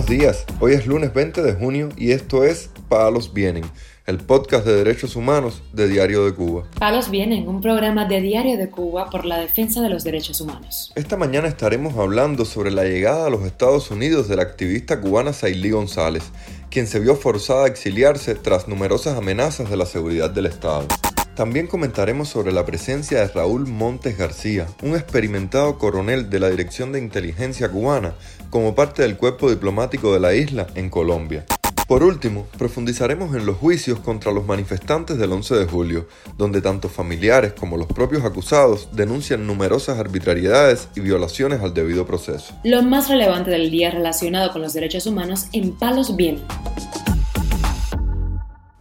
Buenos días, hoy es lunes 20 de junio y esto es Palos Vienen, el podcast de derechos humanos de Diario de Cuba. Palos Vienen, un programa de Diario de Cuba por la defensa de los derechos humanos. Esta mañana estaremos hablando sobre la llegada a los Estados Unidos de la activista cubana Sailí González, quien se vio forzada a exiliarse tras numerosas amenazas de la seguridad del Estado. También comentaremos sobre la presencia de Raúl Montes García, un experimentado coronel de la Dirección de Inteligencia cubana, como parte del cuerpo diplomático de la isla en Colombia. Por último, profundizaremos en los juicios contra los manifestantes del 11 de julio, donde tanto familiares como los propios acusados denuncian numerosas arbitrariedades y violaciones al debido proceso. Lo más relevante del día relacionado con los derechos humanos en Palos Bien.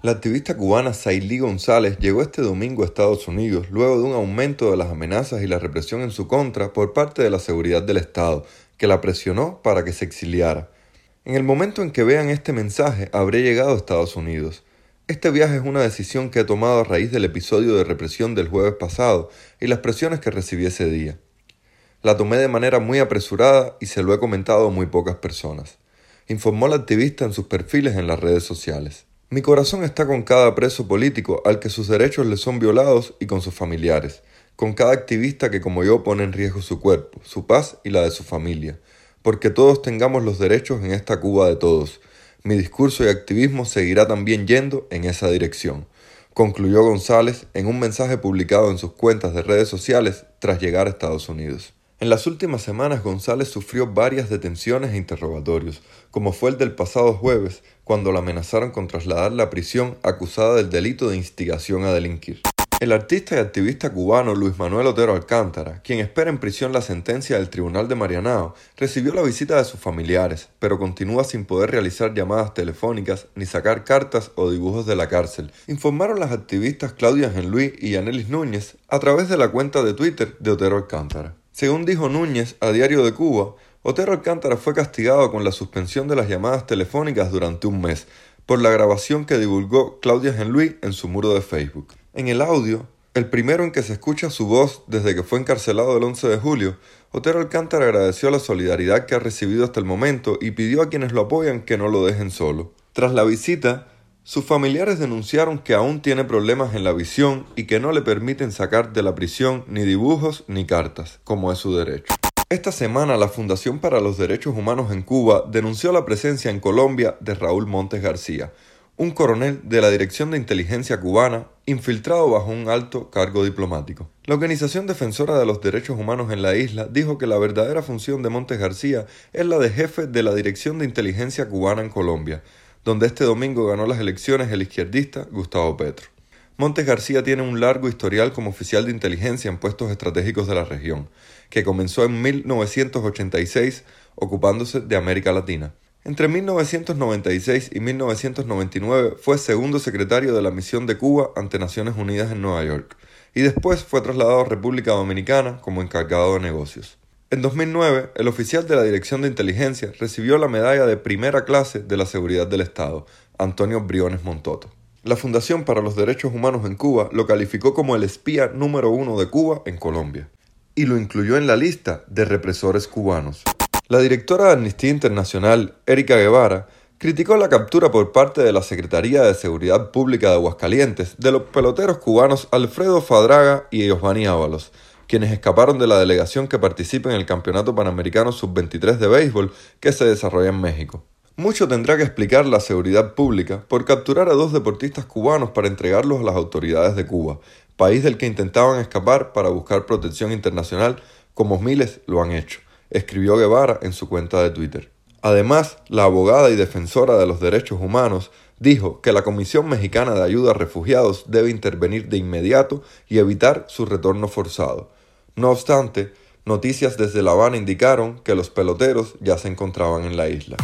La activista cubana Sailí González llegó este domingo a Estados Unidos luego de un aumento de las amenazas y la represión en su contra por parte de la seguridad del Estado, que la presionó para que se exiliara. En el momento en que vean este mensaje, habré llegado a Estados Unidos. Este viaje es una decisión que he tomado a raíz del episodio de represión del jueves pasado y las presiones que recibí ese día. La tomé de manera muy apresurada y se lo he comentado a muy pocas personas, informó la activista en sus perfiles en las redes sociales. Mi corazón está con cada preso político al que sus derechos le son violados y con sus familiares, con cada activista que como yo pone en riesgo su cuerpo, su paz y la de su familia, porque todos tengamos los derechos en esta Cuba de todos. Mi discurso y activismo seguirá también yendo en esa dirección, concluyó González en un mensaje publicado en sus cuentas de redes sociales tras llegar a Estados Unidos. En las últimas semanas González sufrió varias detenciones e interrogatorios, como fue el del pasado jueves, cuando la amenazaron con trasladarla a prisión acusada del delito de instigación a delinquir. El artista y activista cubano Luis Manuel Otero Alcántara, quien espera en prisión la sentencia del Tribunal de Marianao, recibió la visita de sus familiares, pero continúa sin poder realizar llamadas telefónicas ni sacar cartas o dibujos de la cárcel, informaron las activistas Claudia Luis y Yanelis Núñez a través de la cuenta de Twitter de Otero Alcántara. Según dijo Núñez a Diario de Cuba, Otero Alcántara fue castigado con la suspensión de las llamadas telefónicas durante un mes por la grabación que divulgó Claudia Genluí en su muro de Facebook. En el audio, el primero en que se escucha su voz desde que fue encarcelado el 11 de julio, Otero Alcántara agradeció la solidaridad que ha recibido hasta el momento y pidió a quienes lo apoyan que no lo dejen solo. Tras la visita, sus familiares denunciaron que aún tiene problemas en la visión y que no le permiten sacar de la prisión ni dibujos ni cartas, como es su derecho. Esta semana la Fundación para los Derechos Humanos en Cuba denunció la presencia en Colombia de Raúl Montes García, un coronel de la Dirección de Inteligencia cubana infiltrado bajo un alto cargo diplomático. La Organización Defensora de los Derechos Humanos en la isla dijo que la verdadera función de Montes García es la de jefe de la Dirección de Inteligencia cubana en Colombia, donde este domingo ganó las elecciones el izquierdista Gustavo Petro. Montes García tiene un largo historial como oficial de inteligencia en puestos estratégicos de la región, que comenzó en 1986 ocupándose de América Latina. Entre 1996 y 1999 fue segundo secretario de la misión de Cuba ante Naciones Unidas en Nueva York, y después fue trasladado a República Dominicana como encargado de negocios. En 2009, el oficial de la Dirección de Inteligencia recibió la medalla de primera clase de la Seguridad del Estado, Antonio Briones Montoto. La Fundación para los Derechos Humanos en Cuba lo calificó como el espía número uno de Cuba en Colombia y lo incluyó en la lista de represores cubanos. La directora de Amnistía Internacional, Erika Guevara, criticó la captura por parte de la Secretaría de Seguridad Pública de Aguascalientes de los peloteros cubanos Alfredo Fadraga y Giovanni Ábalos, quienes escaparon de la delegación que participa en el Campeonato Panamericano Sub-23 de béisbol que se desarrolla en México. Mucho tendrá que explicar la seguridad pública por capturar a dos deportistas cubanos para entregarlos a las autoridades de Cuba, país del que intentaban escapar para buscar protección internacional, como miles lo han hecho, escribió Guevara en su cuenta de Twitter. Además, la abogada y defensora de los derechos humanos dijo que la Comisión Mexicana de Ayuda a Refugiados debe intervenir de inmediato y evitar su retorno forzado, no obstante, noticias desde La Habana indicaron que los peloteros ya se encontraban en la isla.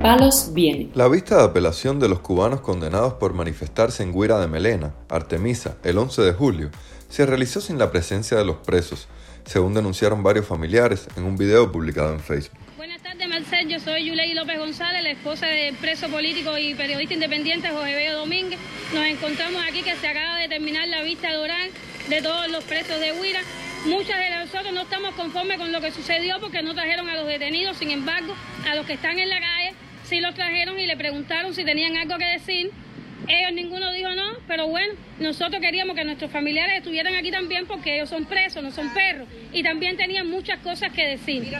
Palos viene. La vista de apelación de los cubanos condenados por manifestarse en Guira de Melena, Artemisa, el 11 de julio, se realizó sin la presencia de los presos, según denunciaron varios familiares en un video publicado en Facebook. Yo soy Yulei López González, la esposa del preso político y periodista independiente José Bello Domínguez. Nos encontramos aquí que se acaba de terminar la vista oral de todos los presos de Huira. Muchas de nosotros no estamos conformes con lo que sucedió porque no trajeron a los detenidos, sin embargo, a los que están en la calle sí los trajeron y le preguntaron si tenían algo que decir. Ellos ninguno dijo no, pero bueno, nosotros queríamos que nuestros familiares estuvieran aquí también porque ellos son presos, no son perros, y también tenían muchas cosas que decir.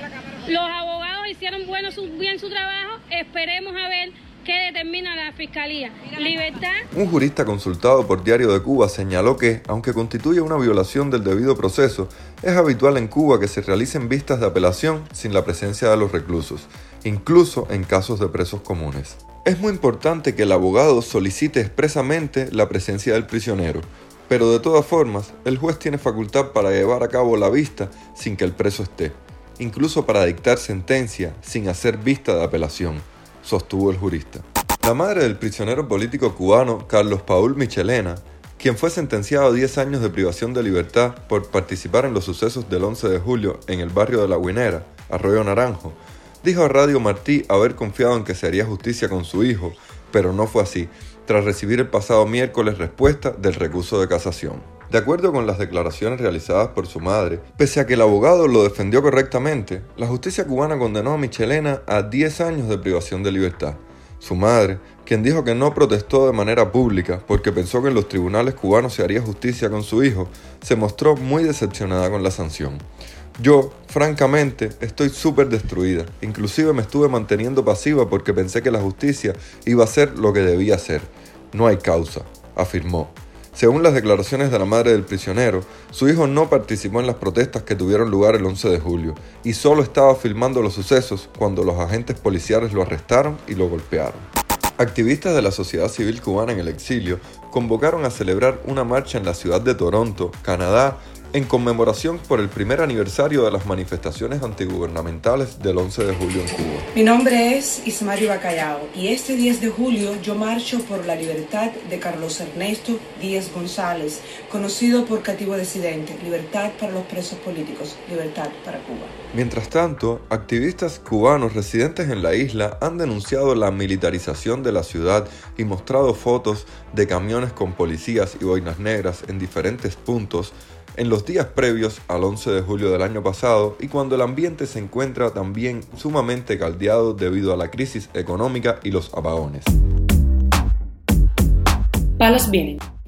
Los abogados hicieron bueno bien su trabajo, esperemos a ver ¿Qué determina la Fiscalía? Libertad. Un jurista consultado por Diario de Cuba señaló que, aunque constituye una violación del debido proceso, es habitual en Cuba que se realicen vistas de apelación sin la presencia de los reclusos, incluso en casos de presos comunes. Es muy importante que el abogado solicite expresamente la presencia del prisionero, pero de todas formas, el juez tiene facultad para llevar a cabo la vista sin que el preso esté, incluso para dictar sentencia sin hacer vista de apelación sostuvo el jurista. La madre del prisionero político cubano Carlos Paul Michelena, quien fue sentenciado a 10 años de privación de libertad por participar en los sucesos del 11 de julio en el barrio de La Guinera, Arroyo Naranjo, dijo a Radio Martí haber confiado en que se haría justicia con su hijo, pero no fue así, tras recibir el pasado miércoles respuesta del recurso de casación. De acuerdo con las declaraciones realizadas por su madre, pese a que el abogado lo defendió correctamente, la justicia cubana condenó a Michelena a 10 años de privación de libertad. Su madre, quien dijo que no protestó de manera pública porque pensó que en los tribunales cubanos se haría justicia con su hijo, se mostró muy decepcionada con la sanción. Yo, francamente, estoy súper destruida. Inclusive me estuve manteniendo pasiva porque pensé que la justicia iba a ser lo que debía ser. No hay causa, afirmó. Según las declaraciones de la madre del prisionero, su hijo no participó en las protestas que tuvieron lugar el 11 de julio y solo estaba filmando los sucesos cuando los agentes policiales lo arrestaron y lo golpearon. Activistas de la sociedad civil cubana en el exilio convocaron a celebrar una marcha en la ciudad de Toronto, Canadá, en conmemoración por el primer aniversario de las manifestaciones antigubernamentales del 11 de julio en Cuba. Mi nombre es Ismario Bacallao y este 10 de julio yo marcho por la libertad de Carlos Ernesto Díez González, conocido por cativo disidente, libertad para los presos políticos, libertad para Cuba. Mientras tanto, activistas cubanos residentes en la isla han denunciado la militarización de la ciudad y mostrado fotos de camiones con policías y boinas negras en diferentes puntos en los días previos al 11 de julio del año pasado y cuando el ambiente se encuentra también sumamente caldeado debido a la crisis económica y los apagones. Palos vienen,